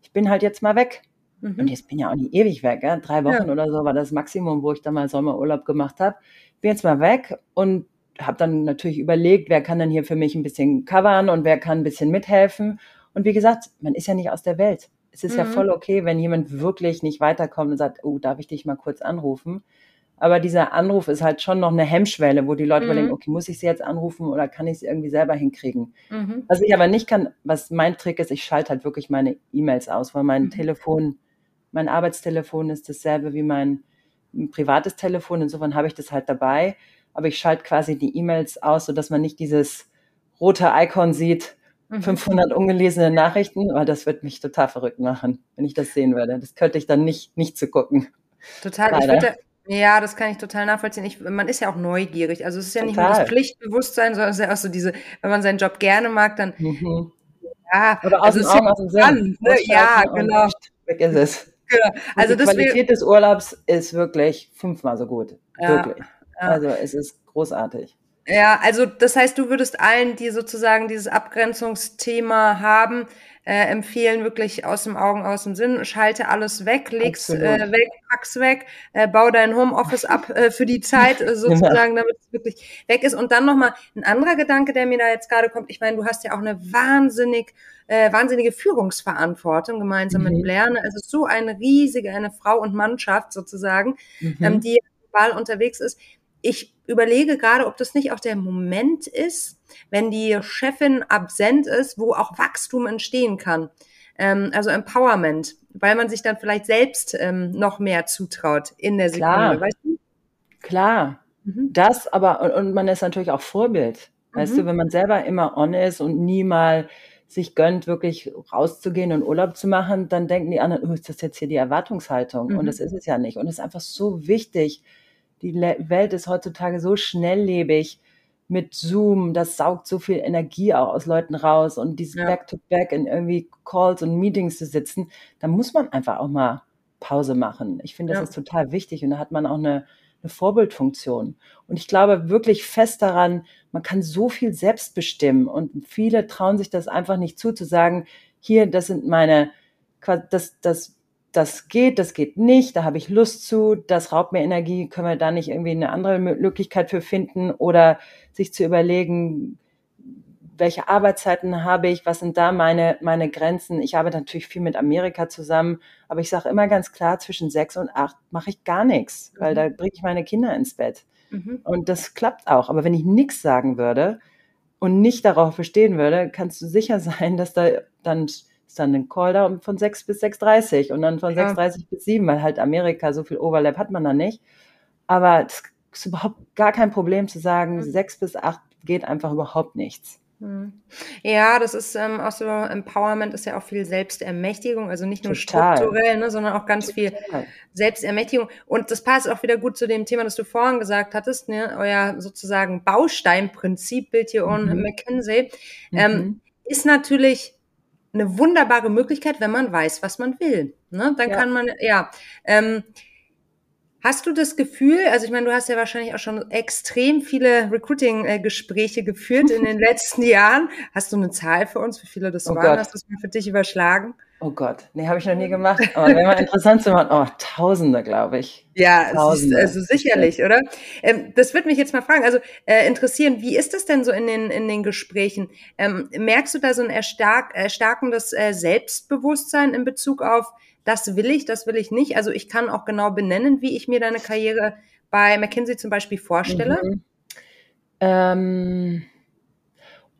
[SPEAKER 2] ich bin halt jetzt mal weg. Mhm. Und jetzt bin ja auch nicht ewig weg, ja? drei Wochen ja. oder so war das Maximum, wo ich dann mal Sommerurlaub gemacht habe. Bin jetzt mal weg und habe dann natürlich überlegt, wer kann denn hier für mich ein bisschen covern und wer kann ein bisschen mithelfen. Und wie gesagt, man ist ja nicht aus der Welt es ist mhm. ja voll okay, wenn jemand wirklich nicht weiterkommt und sagt, oh, darf ich dich mal kurz anrufen? Aber dieser Anruf ist halt schon noch eine Hemmschwelle, wo die Leute mhm. überlegen, okay, muss ich sie jetzt anrufen oder kann ich sie irgendwie selber hinkriegen? Mhm. Was ich aber nicht kann, was mein Trick ist, ich schalte halt wirklich meine E-Mails aus, weil mein mhm. Telefon, mein Arbeitstelefon ist dasselbe wie mein privates Telefon. Insofern habe ich das halt dabei. Aber ich schalte quasi die E-Mails aus, sodass man nicht dieses rote Icon sieht, 500 mhm. ungelesene Nachrichten, aber das wird mich total verrückt machen, wenn ich das sehen würde. Das könnte ich dann nicht, nicht zu gucken.
[SPEAKER 1] Total. Ich würde, ja, das kann ich total nachvollziehen. Ich, man ist ja auch neugierig. Also es ist ja nicht nur das Pflichtbewusstsein, sondern es ist ja auch so diese, wenn man seinen Job gerne mag, dann mhm.
[SPEAKER 2] ja, oder aus also dem Augen, aus dem Sinn.
[SPEAKER 1] Ne? Ja, genau.
[SPEAKER 2] Weg ist es. Genau. Also die Qualität des Urlaubs ist wirklich fünfmal so gut. Ja, wirklich. Ja. Also es ist großartig.
[SPEAKER 1] Ja, also das heißt, du würdest allen, die sozusagen dieses Abgrenzungsthema haben, äh, empfehlen, wirklich aus dem Augen, aus dem Sinn, schalte alles weg, leg's äh, weg, pack's weg, äh, bau dein Homeoffice ab äh, für die Zeit äh, [LAUGHS] sozusagen, damit es wirklich weg ist. Und dann nochmal ein anderer Gedanke, der mir da jetzt gerade kommt. Ich meine, du hast ja auch eine wahnsinnig äh, wahnsinnige Führungsverantwortung gemeinsam mhm. mit Blair. Also so eine riesige, eine Frau und Mannschaft sozusagen, mhm. ähm, die global unterwegs ist ich überlege gerade, ob das nicht auch der Moment ist, wenn die Chefin absent ist, wo auch Wachstum entstehen kann. Ähm, also Empowerment, weil man sich dann vielleicht selbst ähm, noch mehr zutraut in der Sekunde.
[SPEAKER 2] Klar, weißt du? Klar. Mhm. Das aber, und, und, man ist natürlich auch Vorbild. Weißt mhm. du, wenn man selber immer on ist und nie mal sich gönnt, wirklich rauszugehen und Urlaub zu machen, dann denken die anderen, oh, ist das jetzt hier die Erwartungshaltung? Mhm. Und das ist es ja nicht. Und es ist einfach so wichtig, die Welt ist heutzutage so schnelllebig mit Zoom, das saugt so viel Energie auch aus Leuten raus und dieses ja. Back-to-Back in irgendwie Calls und Meetings zu sitzen, da muss man einfach auch mal Pause machen. Ich finde, das ja. ist total wichtig und da hat man auch eine, eine Vorbildfunktion. Und ich glaube wirklich fest daran, man kann so viel selbst bestimmen und viele trauen sich das einfach nicht zu, zu sagen, hier, das sind meine, das, das das geht, das geht nicht, da habe ich Lust zu, das raubt mir Energie, können wir da nicht irgendwie eine andere Möglichkeit für finden oder sich zu überlegen, welche Arbeitszeiten habe ich, was sind da meine, meine Grenzen. Ich arbeite natürlich viel mit Amerika zusammen, aber ich sage immer ganz klar, zwischen sechs und acht mache ich gar nichts, weil mhm. da bringe ich meine Kinder ins Bett. Mhm. Und das klappt auch. Aber wenn ich nichts sagen würde und nicht darauf bestehen würde, kannst du sicher sein, dass da dann ist dann ein Call da von 6 bis 6.30 und dann von ja. 6.30 bis 7, weil halt Amerika so viel Overlap hat man da nicht. Aber es ist überhaupt gar kein Problem zu sagen, mhm. 6 bis 8 geht einfach überhaupt nichts.
[SPEAKER 1] Mhm. Ja, das ist ähm, auch so, Empowerment ist ja auch viel Selbstermächtigung, also nicht nur
[SPEAKER 2] Total.
[SPEAKER 1] strukturell, ne, sondern auch ganz Total. viel Selbstermächtigung. Und das passt auch wieder gut zu dem Thema, das du vorhin gesagt hattest, ne, euer sozusagen Bausteinprinzip, Bild hier on mhm. McKinsey, ähm, mhm. ist natürlich eine wunderbare Möglichkeit, wenn man weiß, was man will. Ne? Dann ja. kann man, ja. Ähm, hast du das Gefühl, also ich meine, du hast ja wahrscheinlich auch schon extrem viele Recruiting-Gespräche geführt in den [LAUGHS] letzten Jahren. Hast du eine Zahl für uns, wie viele das oh waren? Gott. Hast du das mal für dich überschlagen?
[SPEAKER 2] Oh Gott, nee, habe ich noch nie gemacht. Aber wäre mal interessant zu machen. Oh, Tausende, glaube ich.
[SPEAKER 1] Ja, Tausende. also sicherlich, oder? Ähm, das würde mich jetzt mal fragen, also äh, interessieren, wie ist das denn so in den, in den Gesprächen? Ähm, merkst du da so ein erstark, erstarkendes äh, Selbstbewusstsein in Bezug auf, das will ich, das will ich nicht? Also ich kann auch genau benennen, wie ich mir deine Karriere bei McKinsey zum Beispiel vorstelle. Mhm.
[SPEAKER 2] Ähm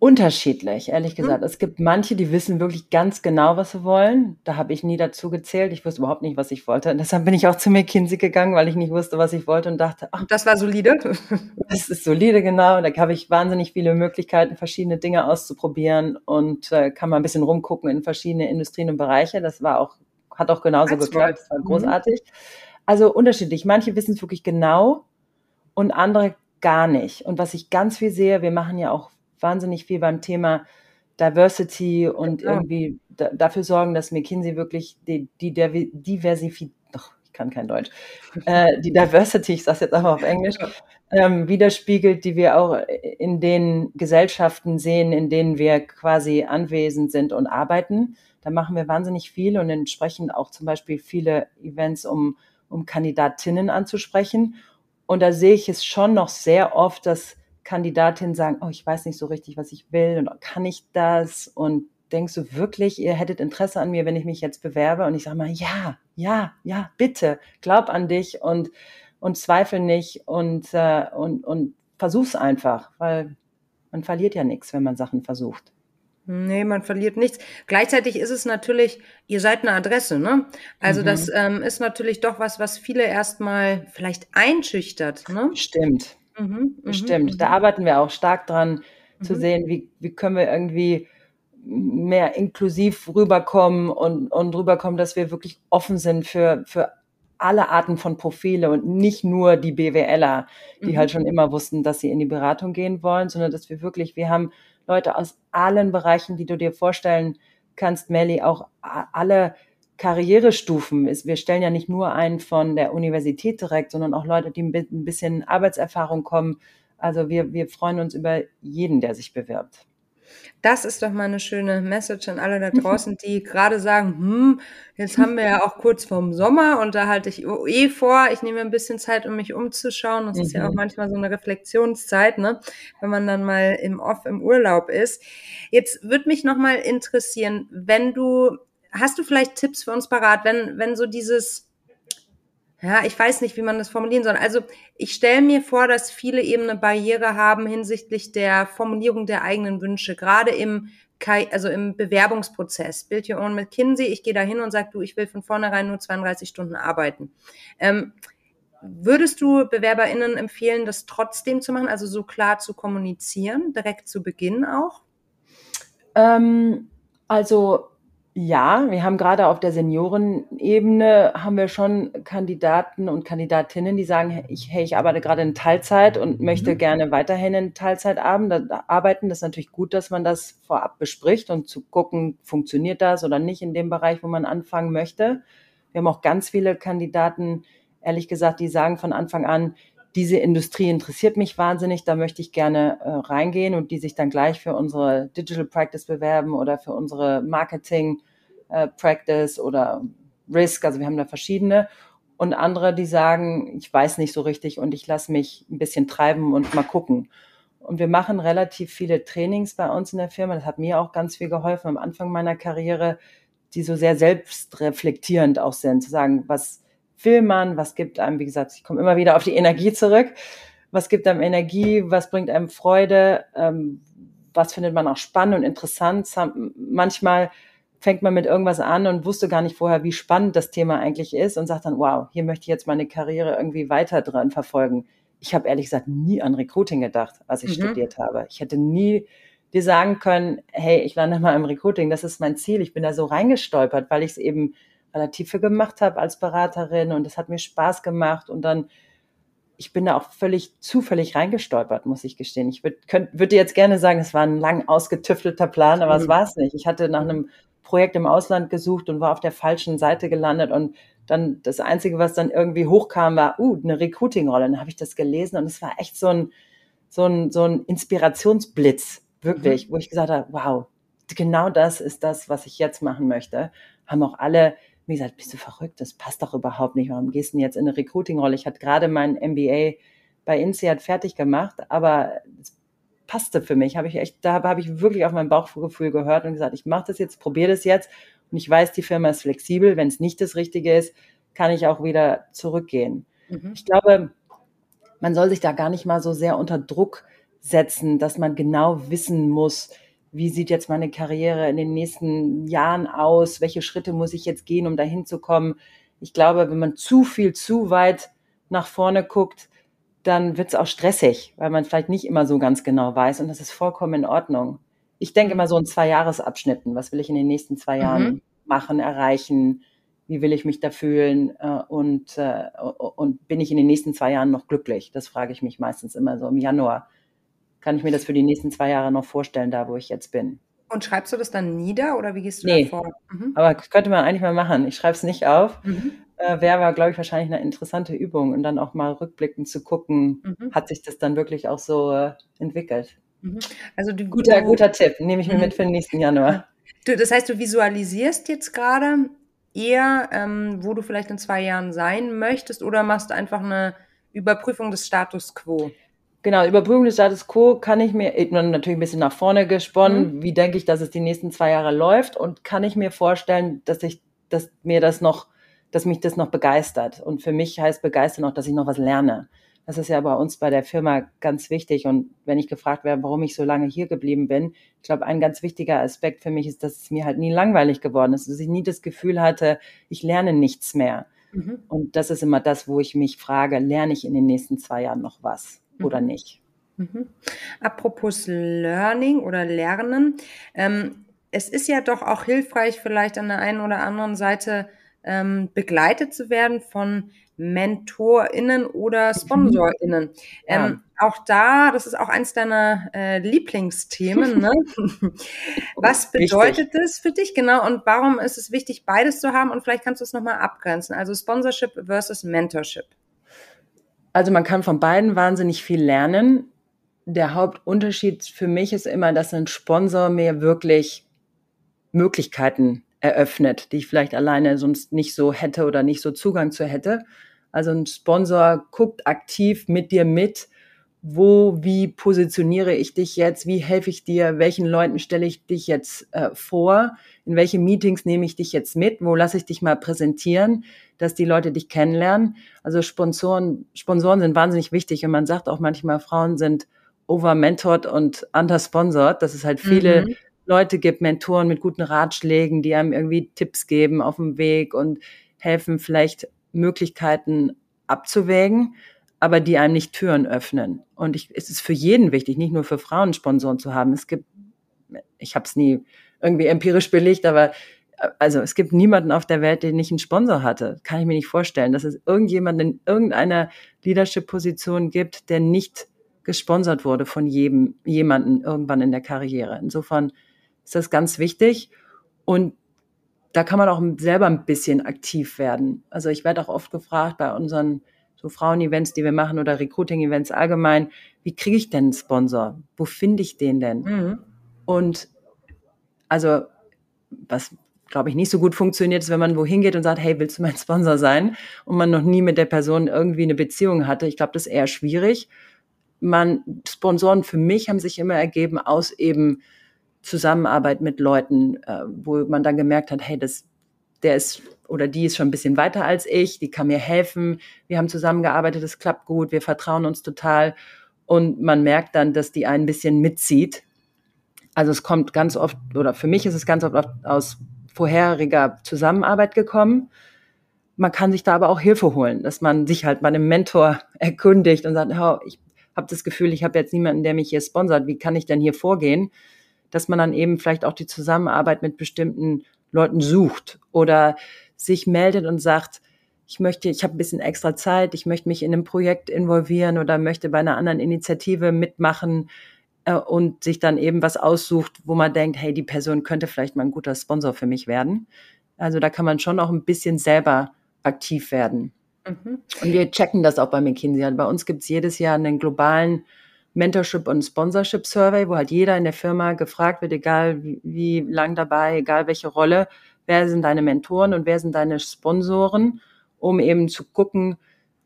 [SPEAKER 2] Unterschiedlich, ehrlich gesagt. Mhm. Es gibt manche, die wissen wirklich ganz genau, was sie wollen. Da habe ich nie dazu gezählt. Ich wusste überhaupt nicht, was ich wollte. Und deshalb bin ich auch zu McKinsey gegangen, weil ich nicht wusste, was ich wollte und dachte,
[SPEAKER 1] ach, das war solide. [LAUGHS]
[SPEAKER 2] Das ist solide, genau. Da habe ich wahnsinnig viele Möglichkeiten, verschiedene Dinge auszuprobieren und äh, kann mal ein bisschen rumgucken in verschiedene Industrien und Bereiche. Das war auch, hat auch genauso That's geklappt. Das war mhm. großartig. Mhm. Also unterschiedlich. Manche wissen es wirklich genau und andere gar nicht. Und was ich ganz viel sehe, wir machen ja auch wahnsinnig viel beim Thema Diversity und ja. irgendwie da, dafür sorgen, dass McKinsey wirklich die, die Diversifizierung, ich kann kein Deutsch, äh, die Diversity, ich sage jetzt einfach auf Englisch, ähm, widerspiegelt, die wir auch in den Gesellschaften sehen, in denen wir quasi anwesend sind und arbeiten. Da machen wir wahnsinnig viel und entsprechend auch zum Beispiel viele Events, um, um Kandidatinnen anzusprechen. Und da sehe ich es schon noch sehr oft, dass Kandidatinnen sagen, oh, ich weiß nicht so richtig, was ich will und kann ich das? Und denkst du wirklich, ihr hättet Interesse an mir, wenn ich mich jetzt bewerbe? Und ich sage mal, ja, ja, ja, bitte, glaub an dich und, und zweifel nicht und, äh, und, und versuch's einfach, weil man verliert ja nichts, wenn man Sachen versucht.
[SPEAKER 1] Nee, man verliert nichts. Gleichzeitig ist es natürlich, ihr seid eine Adresse, ne? Also mhm. das ähm, ist natürlich doch was, was viele erstmal vielleicht einschüchtert, ne?
[SPEAKER 2] Stimmt. Mhm, mhm, Stimmt. Da mhm. arbeiten wir auch stark dran, zu sehen, wie, wie können wir irgendwie mehr inklusiv rüberkommen und, und rüberkommen, dass wir wirklich offen sind für, für alle Arten von Profile und nicht nur die BWLer, die mhm. halt schon immer wussten, dass sie in die Beratung gehen wollen, sondern dass wir wirklich, wir haben Leute aus allen Bereichen, die du dir vorstellen kannst, Melly, auch alle Karrierestufen ist. Wir stellen ja nicht nur einen von der Universität direkt, sondern auch Leute, die ein bisschen Arbeitserfahrung kommen. Also wir, wir freuen uns über jeden, der sich bewirbt.
[SPEAKER 1] Das ist doch mal eine schöne Message an alle da draußen, die gerade sagen, hm, jetzt haben wir ja auch kurz vorm Sommer und da halte ich eh vor, ich nehme ein bisschen Zeit, um mich umzuschauen. Das mhm. ist ja auch mhm. manchmal so eine Reflexionszeit, ne, wenn man dann mal im Off im Urlaub ist. Jetzt würde mich noch mal interessieren, wenn du hast du vielleicht Tipps für uns parat, wenn, wenn so dieses, ja, ich weiß nicht, wie man das formulieren soll. Also ich stelle mir vor, dass viele eben eine Barriere haben hinsichtlich der Formulierung der eigenen Wünsche, gerade im also im Bewerbungsprozess. Build Your Own McKinsey, ich gehe da hin und sage, du, ich will von vornherein nur 32 Stunden arbeiten. Ähm, würdest du BewerberInnen empfehlen, das trotzdem zu machen, also so klar zu kommunizieren, direkt zu Beginn auch?
[SPEAKER 2] Ähm, also ja, wir haben gerade auf der Seniorenebene haben wir schon Kandidaten und Kandidatinnen, die sagen, ich, hey, ich arbeite gerade in Teilzeit und möchte mhm. gerne weiterhin in Teilzeit arbeiten. Das ist natürlich gut, dass man das vorab bespricht und zu gucken, funktioniert das oder nicht in dem Bereich, wo man anfangen möchte. Wir haben auch ganz viele Kandidaten, ehrlich gesagt, die sagen von Anfang an, diese Industrie interessiert mich wahnsinnig, da möchte ich gerne äh, reingehen und die sich dann gleich für unsere Digital Practice bewerben oder für unsere Marketing äh, Practice oder Risk, also wir haben da verschiedene. Und andere, die sagen, ich weiß nicht so richtig und ich lasse mich ein bisschen treiben und mal gucken. Und wir machen relativ viele Trainings bei uns in der Firma. Das hat mir auch ganz viel geholfen am Anfang meiner Karriere, die so sehr selbstreflektierend auch sind, zu sagen, was will man, was gibt einem, wie gesagt, ich komme immer wieder auf die Energie zurück, was gibt einem Energie, was bringt einem Freude, ähm, was findet man auch spannend und interessant. Manchmal fängt man mit irgendwas an und wusste gar nicht vorher, wie spannend das Thema eigentlich ist und sagt dann, wow, hier möchte ich jetzt meine Karriere irgendwie weiter dran verfolgen. Ich habe ehrlich gesagt nie an Recruiting gedacht, als ich mhm. studiert habe. Ich hätte nie dir sagen können, hey, ich lande mal im Recruiting, das ist mein Ziel. Ich bin da so reingestolpert, weil ich es eben relativ viel gemacht habe als Beraterin und es hat mir Spaß gemacht und dann ich bin da auch völlig zufällig reingestolpert, muss ich gestehen. Ich würde würd dir jetzt gerne sagen, es war ein lang ausgetüftelter Plan, aber mhm. es war es nicht. Ich hatte nach einem Projekt im Ausland gesucht und war auf der falschen Seite gelandet und dann das Einzige, was dann irgendwie hochkam, war, uh, eine Recruiting-Rolle. Dann habe ich das gelesen und es war echt so ein, so ein, so ein Inspirationsblitz, wirklich, mhm. wo ich gesagt habe, wow, genau das ist das, was ich jetzt machen möchte. Haben auch alle wie gesagt, bist du verrückt, das passt doch überhaupt nicht. Warum gehst du denn jetzt in eine Recruiting-Rolle? Ich hatte gerade mein MBA bei INSEAD fertig gemacht, aber es passte für mich. Habe ich echt, da habe ich wirklich auf mein Bauchgefühl gehört und gesagt, ich mache das jetzt, probiere das jetzt. Und ich weiß, die Firma ist flexibel. Wenn es nicht das Richtige ist, kann ich auch wieder zurückgehen. Mhm. Ich glaube, man soll sich da gar nicht mal so sehr unter Druck setzen, dass man genau wissen muss, wie sieht jetzt meine Karriere in den nächsten Jahren aus, welche Schritte muss ich jetzt gehen, um dahin zu kommen. Ich glaube, wenn man zu viel, zu weit nach vorne guckt, dann wird es auch stressig, weil man vielleicht nicht immer so ganz genau weiß und das ist vollkommen in Ordnung. Ich denke immer so in zwei Jahresabschnitten. Was will ich in den nächsten zwei Jahren mhm. machen, erreichen? Wie will ich mich da fühlen? Äh, und, äh, und bin ich in den nächsten zwei Jahren noch glücklich? Das frage ich mich meistens immer so im Januar kann ich mir das für die nächsten zwei Jahre noch vorstellen, da wo ich jetzt bin.
[SPEAKER 1] Und schreibst du das dann nieder oder wie gehst du
[SPEAKER 2] nee,
[SPEAKER 1] da vor?
[SPEAKER 2] Mhm. Aber das könnte man eigentlich mal machen. Ich schreibe es nicht auf. Mhm. Äh, Wäre aber, glaube ich, wahrscheinlich eine interessante Übung und dann auch mal rückblickend zu gucken, mhm. hat sich das dann wirklich auch so äh, entwickelt. Mhm. Also du, guter, du, guter Tipp, nehme ich mir mit mhm. für den nächsten Januar.
[SPEAKER 1] Du, das heißt, du visualisierst jetzt gerade eher, ähm, wo du vielleicht in zwei Jahren sein möchtest oder machst du einfach eine Überprüfung des Status quo?
[SPEAKER 2] Genau, Überprüfung des Status quo kann ich mir, natürlich ein bisschen nach vorne gesponnen, mhm. wie denke ich, dass es die nächsten zwei Jahre läuft und kann ich mir vorstellen, dass ich, dass mir das noch, dass mich das noch begeistert. Und für mich heißt begeistern auch, dass ich noch was lerne. Das ist ja bei uns bei der Firma ganz wichtig. Und wenn ich gefragt werde, warum ich so lange hier geblieben bin, ich glaube, ein ganz wichtiger Aspekt für mich ist, dass es mir halt nie langweilig geworden ist, dass ich nie das Gefühl hatte, ich lerne nichts mehr. Mhm. Und das ist immer das, wo ich mich frage, lerne ich in den nächsten zwei Jahren noch was? Oder mhm. nicht.
[SPEAKER 1] Mhm. Apropos Learning oder Lernen, ähm, es ist ja doch auch hilfreich, vielleicht an der einen oder anderen Seite ähm, begleitet zu werden von MentorInnen oder mhm. SponsorInnen. Ja. Ähm, auch da, das ist auch eins deiner äh, Lieblingsthemen. Ne? [LAUGHS] Was bedeutet Richtig. das für dich genau und warum ist es wichtig, beides zu haben? Und vielleicht kannst du es nochmal abgrenzen. Also Sponsorship versus Mentorship.
[SPEAKER 2] Also man kann von beiden wahnsinnig viel lernen. Der Hauptunterschied für mich ist immer, dass ein Sponsor mir wirklich Möglichkeiten eröffnet, die ich vielleicht alleine sonst nicht so hätte oder nicht so Zugang zu hätte. Also ein Sponsor guckt aktiv mit dir mit, wo, wie positioniere ich dich jetzt, wie helfe ich dir, welchen Leuten stelle ich dich jetzt äh, vor, in welche Meetings nehme ich dich jetzt mit, wo lasse ich dich mal präsentieren, dass die Leute dich kennenlernen. Also Sponsoren, Sponsoren sind wahnsinnig wichtig und man sagt auch manchmal, Frauen sind over-mentored und under-sponsored, dass es halt viele mhm. Leute gibt, Mentoren mit guten Ratschlägen, die einem irgendwie Tipps geben auf dem Weg und helfen vielleicht Möglichkeiten abzuwägen aber die einem nicht Türen öffnen. Und ich, es ist für jeden wichtig, nicht nur für Frauen Sponsoren zu haben. Es gibt, ich habe es nie irgendwie empirisch belegt, aber also es gibt niemanden auf der Welt, der nicht einen Sponsor hatte. Kann ich mir nicht vorstellen, dass es irgendjemanden in irgendeiner Leadership-Position gibt, der nicht gesponsert wurde von jedem, jemanden irgendwann in der Karriere. Insofern ist das ganz wichtig. Und da kann man auch selber ein bisschen aktiv werden. Also ich werde auch oft gefragt bei unseren so Frauen-Events, die wir machen oder Recruiting-Events allgemein, wie kriege ich denn einen Sponsor? Wo finde ich den denn? Mhm. Und also, was glaube ich nicht so gut funktioniert, ist, wenn man wohin geht und sagt, hey, willst du mein Sponsor sein? Und man noch nie mit der Person irgendwie eine Beziehung hatte. Ich glaube, das ist eher schwierig. man, Sponsoren für mich haben sich immer ergeben aus eben Zusammenarbeit mit Leuten, äh, wo man dann gemerkt hat, hey, das, der ist oder die ist schon ein bisschen weiter als ich, die kann mir helfen, wir haben zusammengearbeitet, es klappt gut, wir vertrauen uns total und man merkt dann, dass die ein bisschen mitzieht. Also es kommt ganz oft, oder für mich ist es ganz oft aus vorheriger Zusammenarbeit gekommen. Man kann sich da aber auch Hilfe holen, dass man sich halt bei einem Mentor [LAUGHS] erkundigt und sagt, oh, ich habe das Gefühl, ich habe jetzt niemanden, der mich hier sponsert, wie kann ich denn hier vorgehen? Dass man dann eben vielleicht auch die Zusammenarbeit mit bestimmten Leuten sucht oder sich meldet und sagt, ich möchte, ich habe ein bisschen extra Zeit, ich möchte mich in einem Projekt involvieren oder möchte bei einer anderen Initiative mitmachen äh, und sich dann eben was aussucht, wo man denkt, hey, die Person könnte vielleicht mal ein guter Sponsor für mich werden. Also da kann man schon auch ein bisschen selber aktiv werden. Mhm. Und wir checken das auch bei McKinsey. Bei uns gibt es jedes Jahr einen globalen Mentorship und Sponsorship Survey, wo halt jeder in der Firma gefragt wird, egal wie, lang dabei, egal welche Rolle, wer sind deine Mentoren und wer sind deine Sponsoren, um eben zu gucken,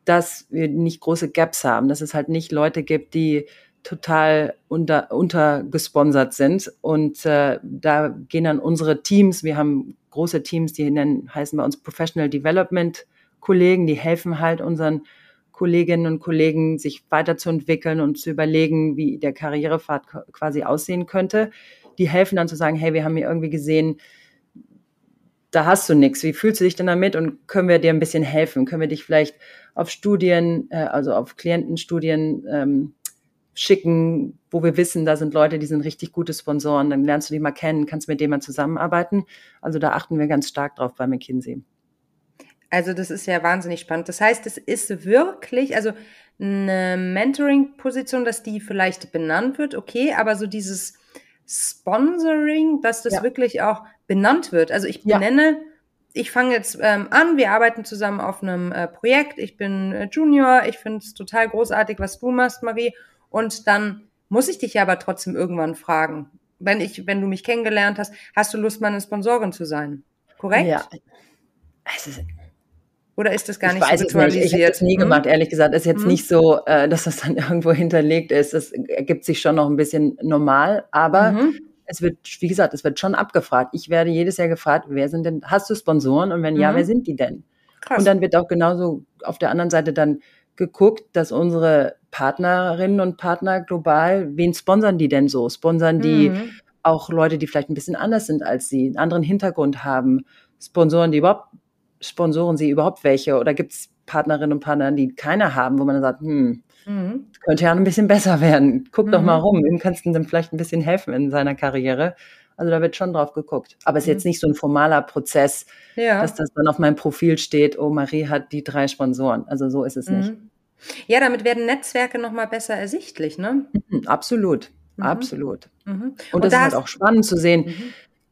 [SPEAKER 2] dass wir nicht große Gaps haben, dass es halt nicht Leute gibt, die total unter, untergesponsert sind. Und äh, da gehen dann unsere Teams, wir haben große Teams, die nennen, heißen bei uns Professional Development Kollegen, die helfen halt unseren Kolleginnen und Kollegen, sich weiterzuentwickeln und zu überlegen, wie der Karrierepfad quasi aussehen könnte. Die helfen dann zu sagen, hey, wir haben hier irgendwie gesehen, da hast du nichts. Wie fühlst du dich denn damit und können wir dir ein bisschen helfen? Können wir dich vielleicht auf Studien, äh, also auf Klientenstudien ähm, schicken, wo wir wissen, da sind Leute, die sind richtig gute Sponsoren, dann lernst du die mal kennen, kannst mit denen mal zusammenarbeiten. Also da achten wir ganz stark drauf bei McKinsey.
[SPEAKER 1] Also das ist ja wahnsinnig spannend. Das heißt, es ist wirklich, also eine Mentoring-Position, dass die vielleicht benannt wird, okay, aber so dieses Sponsoring, dass das ja. wirklich auch benannt wird. Also ich benenne, ja. ich fange jetzt ähm, an, wir arbeiten zusammen auf einem äh, Projekt, ich bin äh, Junior, ich finde es total großartig, was du machst, Marie, und dann muss ich dich ja aber trotzdem irgendwann fragen, wenn ich, wenn du mich kennengelernt hast, hast du Lust, meine Sponsorin zu sein? Korrekt? Ja.
[SPEAKER 2] Es
[SPEAKER 1] oder ist das gar
[SPEAKER 2] ich
[SPEAKER 1] nicht
[SPEAKER 2] weiß so ritualisiert? Es nicht. Ich habe das nie gemacht, ehrlich gesagt. Es ist jetzt hm? nicht so, äh, dass das dann [LAUGHS] irgendwo hinterlegt ist. Das ergibt sich schon noch ein bisschen normal, aber mhm. es wird, wie gesagt, es wird schon abgefragt. Ich werde jedes Jahr gefragt, wer sind denn, hast du Sponsoren? Und wenn mhm. ja, wer sind die denn? Krass. Und dann wird auch genauso auf der anderen Seite dann geguckt, dass unsere Partnerinnen und Partner global, wen sponsern die denn so? Sponsern die mhm. auch Leute, die vielleicht ein bisschen anders sind als sie, einen anderen Hintergrund haben? Sponsoren, die überhaupt sponsoren Sie überhaupt welche? Oder gibt es Partnerinnen und Partner, die keine haben, wo man dann sagt, hm, mhm. könnte ja ein bisschen besser werden. Guck mhm. doch mal rum, wem kannst du denn vielleicht ein bisschen helfen in seiner Karriere? Also da wird schon drauf geguckt. Aber es ist jetzt mhm. nicht so ein formaler Prozess, ja. dass das dann auf meinem Profil steht, oh, Marie hat die drei Sponsoren. Also so ist es nicht. Mhm.
[SPEAKER 1] Ja, damit werden Netzwerke nochmal besser ersichtlich, ne?
[SPEAKER 2] Mhm, absolut, mhm. absolut. Und, Und das ist halt auch spannend zu sehen,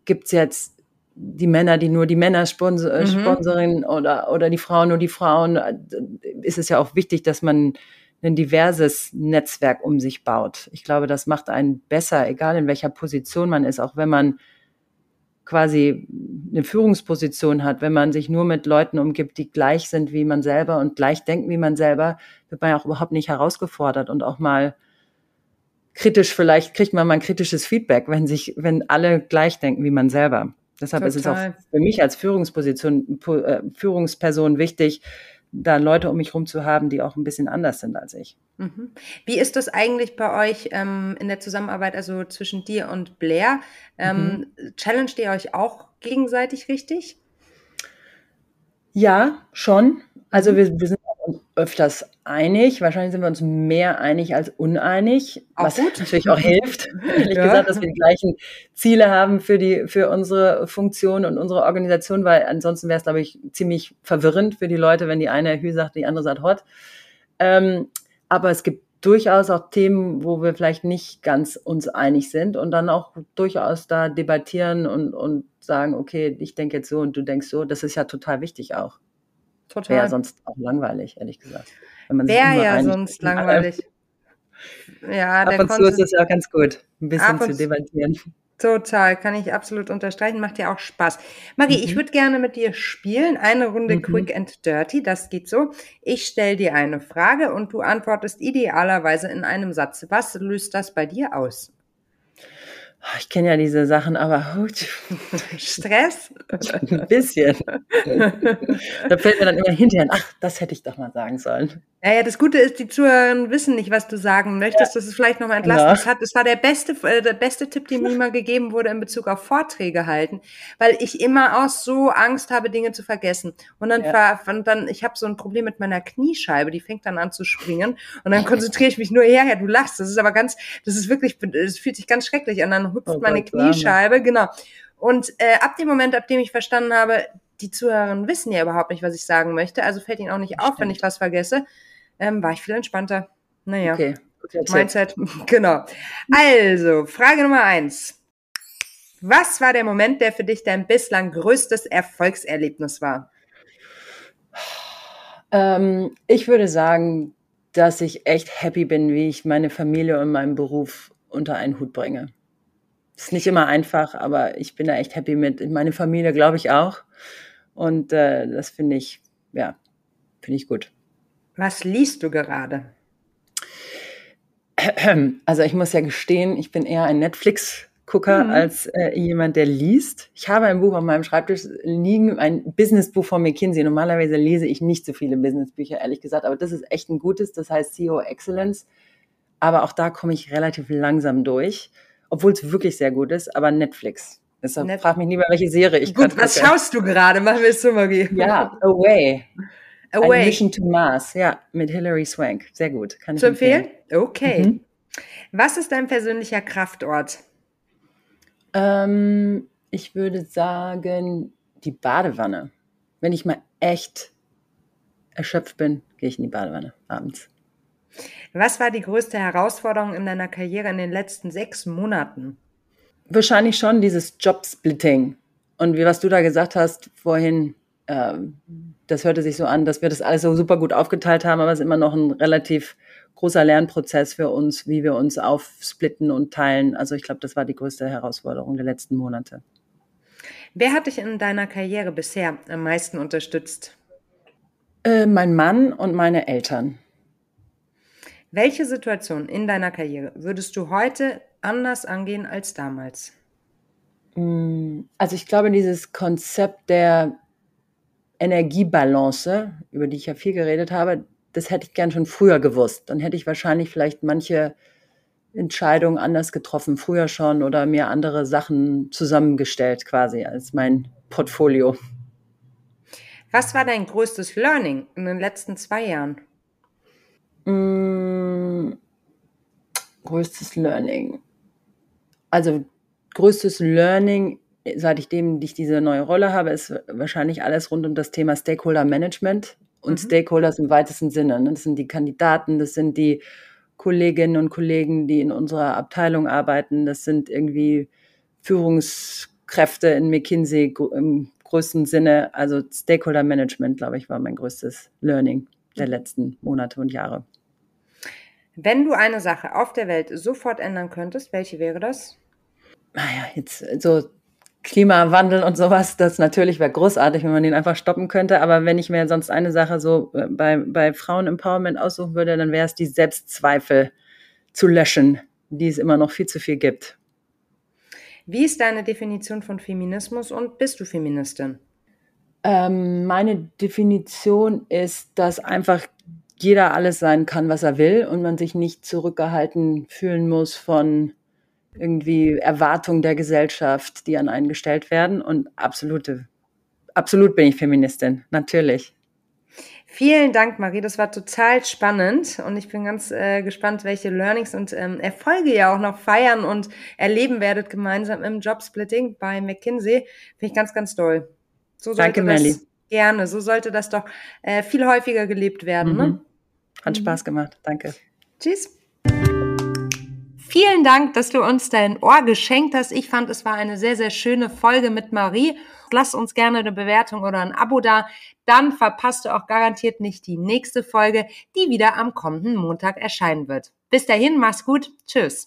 [SPEAKER 2] gibt es jetzt die Männer, die nur die Männer sponsor, äh, mhm. sponsorieren oder, oder die Frauen nur die Frauen, äh, ist es ja auch wichtig, dass man ein diverses Netzwerk um sich baut. Ich glaube, das macht einen besser, egal in welcher Position man ist, auch wenn man quasi eine Führungsposition hat, wenn man sich nur mit Leuten umgibt, die gleich sind wie man selber und gleich denken wie man selber, wird man ja auch überhaupt nicht herausgefordert und auch mal kritisch, vielleicht kriegt man mal ein kritisches Feedback, wenn sich, wenn alle gleich denken wie man selber. Deshalb Total. ist es auch für mich als Führungsposition, äh, Führungsperson wichtig, da Leute um mich herum zu haben, die auch ein bisschen anders sind als ich.
[SPEAKER 1] Mhm. Wie ist das eigentlich bei euch ähm, in der Zusammenarbeit, also zwischen dir und Blair? Ähm, mhm. Challenged ihr euch auch gegenseitig richtig?
[SPEAKER 2] Ja, schon. Also mhm. wir, wir sind öfters einig. Wahrscheinlich sind wir uns mehr einig als uneinig, auch was gut. natürlich auch hilft, [LAUGHS] ehrlich ja. gesagt, dass wir die gleichen Ziele haben für die, für unsere Funktion und unsere Organisation, weil ansonsten wäre es, glaube ich, ziemlich verwirrend für die Leute, wenn die eine Hü sagt, die andere sagt Hot. Ähm, aber es gibt durchaus auch Themen, wo wir vielleicht nicht ganz uns einig sind und dann auch durchaus da debattieren und, und sagen, okay, ich denke jetzt so und du denkst so. Das ist ja total wichtig auch. Total. Wäre sonst auch langweilig, ehrlich gesagt.
[SPEAKER 1] Wäre ja sonst langweilig. [LAUGHS]
[SPEAKER 2] Ja, Ab und zu ist es ja ganz gut, ein bisschen zu debattieren.
[SPEAKER 1] Total, kann ich absolut unterstreichen, macht ja auch Spaß. Marie, mhm. ich würde gerne mit dir spielen, eine Runde mhm. Quick and Dirty, das geht so. Ich stelle dir eine Frage und du antwortest idealerweise in einem Satz. Was löst das bei dir aus?
[SPEAKER 2] Ah, ich kenne ja diese Sachen, aber gut.
[SPEAKER 1] Stress? [LAUGHS]
[SPEAKER 2] Ein bisschen. da fällt mir dann immer hinterher, ach, das hätte ich doch mal sagen sollen.
[SPEAKER 1] Ja, ja, das Gute ist, die Zuhörer wissen nicht, was du sagen möchtest. Ja. Das ist vielleicht nochmal entlastend. Ja. Das, hat, das war der beste, äh, der beste Tipp, den mir mal gegeben wurde in Bezug auf Vorträge halten, weil ich immer auch so Angst habe, Dinge zu vergessen. Und dann, ja. und dann ich habe so ein Problem mit meiner Kniescheibe, die fängt dann an zu springen. Und dann [LAUGHS] konzentriere ich mich nur her, du lachst. Das ist aber ganz, das ist wirklich, das fühlt sich ganz schrecklich an. Dann hüpft oh, meine Kniescheibe, genau. Und äh, ab dem Moment, ab dem ich verstanden habe, die Zuhörerinnen wissen ja überhaupt nicht, was ich sagen möchte, also fällt ihnen auch nicht auf, wenn ich was vergesse ähm, war ich viel entspannter. Naja. Okay. Mindset, [LAUGHS] genau. Also, Frage Nummer eins. Was war der Moment, der für dich dein bislang größtes Erfolgserlebnis war?
[SPEAKER 2] Ähm, ich würde sagen, dass ich echt happy bin, wie ich meine Familie und meinen Beruf unter einen Hut bringe. Ist nicht immer einfach, aber ich bin da echt happy mit. Meine Familie glaube ich auch. Und äh, das finde ich, ja, finde ich gut.
[SPEAKER 1] Was liest du gerade? [CLEARS THROAT]
[SPEAKER 2] Also ich muss ja gestehen, ich bin eher ein Netflix-Gucker mhm. als äh, jemand, der liest. Ich habe ein Buch auf meinem Schreibtisch liegen, ein Businessbuch von McKinsey. Normalerweise lese ich nicht so viele Businessbücher, ehrlich gesagt, aber das ist echt ein gutes, das heißt CEO Excellence. Aber auch da komme ich relativ langsam durch, obwohl es wirklich sehr gut ist, aber Netflix. Deshalb Net frag mich lieber, welche Serie ich
[SPEAKER 1] Gut, was schaust du gerade? Machen wir es so mal
[SPEAKER 2] Ja, Away. Away. Ein Mission to Mars, ja, mit Hilary Swank. Sehr gut.
[SPEAKER 1] Kann Zu empfehlen? empfehlen? Okay. Mhm. Was ist dein persönlicher Kraftort?
[SPEAKER 2] Ähm, ich würde sagen, die Badewanne. Wenn ich mal echt erschöpft bin, gehe ich in die Badewanne abends.
[SPEAKER 1] Was war die größte Herausforderung in deiner Karriere in den letzten sechs Monaten?
[SPEAKER 2] Wahrscheinlich schon dieses Jobsplitting. Und wie was du da gesagt hast vorhin, ähm, das hörte sich so an, dass wir das alles so super gut aufgeteilt haben, aber es ist immer noch ein relativ großer Lernprozess für uns, wie wir uns aufsplitten und teilen. Also ich glaube, das war die größte Herausforderung der letzten Monate.
[SPEAKER 1] Wer hat dich in deiner Karriere bisher am meisten unterstützt?
[SPEAKER 2] Äh, mein Mann und meine Eltern.
[SPEAKER 1] Welche Situation in deiner Karriere würdest du heute anders angehen als damals?
[SPEAKER 2] Mm, also ich glaube, dieses Konzept der Energiebalance, über die ich ja viel geredet habe, das hätte ich gern schon früher gewusst. Dann hätte ich wahrscheinlich vielleicht manche Entscheidungen anders getroffen, früher schon oder mir andere Sachen zusammengestellt quasi als mein Portfolio.
[SPEAKER 1] Was war dein größtes Learning in den letzten zwei Jahren?
[SPEAKER 2] Mmh, größtes Learning. Also größtes Learning seit ich dem, ich diese neue Rolle habe, ist wahrscheinlich alles rund um das Thema Stakeholder Management und mhm. Stakeholders im weitesten Sinne. Ne? Das sind die Kandidaten, das sind die Kolleginnen und Kollegen, die in unserer Abteilung arbeiten, das sind irgendwie Führungskräfte in McKinsey im größten Sinne. Also Stakeholder Management, glaube ich, war mein größtes Learning der letzten Monate und Jahre.
[SPEAKER 1] Wenn du eine Sache auf der Welt sofort ändern könntest, welche wäre das?
[SPEAKER 2] Naja, jetzt so Klimawandel und sowas, das natürlich wäre großartig, wenn man den einfach stoppen könnte. Aber wenn ich mir sonst eine Sache so äh, bei, bei Frauen-Empowerment aussuchen würde, dann wäre es die Selbstzweifel zu löschen, die es immer noch viel zu viel gibt.
[SPEAKER 1] Wie ist deine Definition von Feminismus und bist du Feministin?
[SPEAKER 2] Ähm, meine Definition ist, dass einfach jeder alles sein kann, was er will und man sich nicht zurückgehalten fühlen muss von irgendwie Erwartungen der Gesellschaft, die an einen gestellt werden. Und absolute, absolut bin ich Feministin, natürlich.
[SPEAKER 1] Vielen Dank, Marie. Das war total spannend und ich bin ganz äh, gespannt, welche Learnings und ähm, Erfolge ihr auch noch feiern und erleben werdet gemeinsam im Jobsplitting bei McKinsey. Finde ich ganz, ganz toll.
[SPEAKER 2] So Danke,
[SPEAKER 1] das gerne. So sollte das doch äh, viel häufiger gelebt werden. Ne? Mhm. Ne?
[SPEAKER 2] Hat mhm. Spaß gemacht. Danke.
[SPEAKER 1] Tschüss. Vielen Dank, dass du uns dein Ohr geschenkt hast. Ich fand, es war eine sehr, sehr schöne Folge mit Marie. Lass uns gerne eine Bewertung oder ein Abo da. Dann verpasst du auch garantiert nicht die nächste Folge, die wieder am kommenden Montag erscheinen wird. Bis dahin, mach's gut. Tschüss.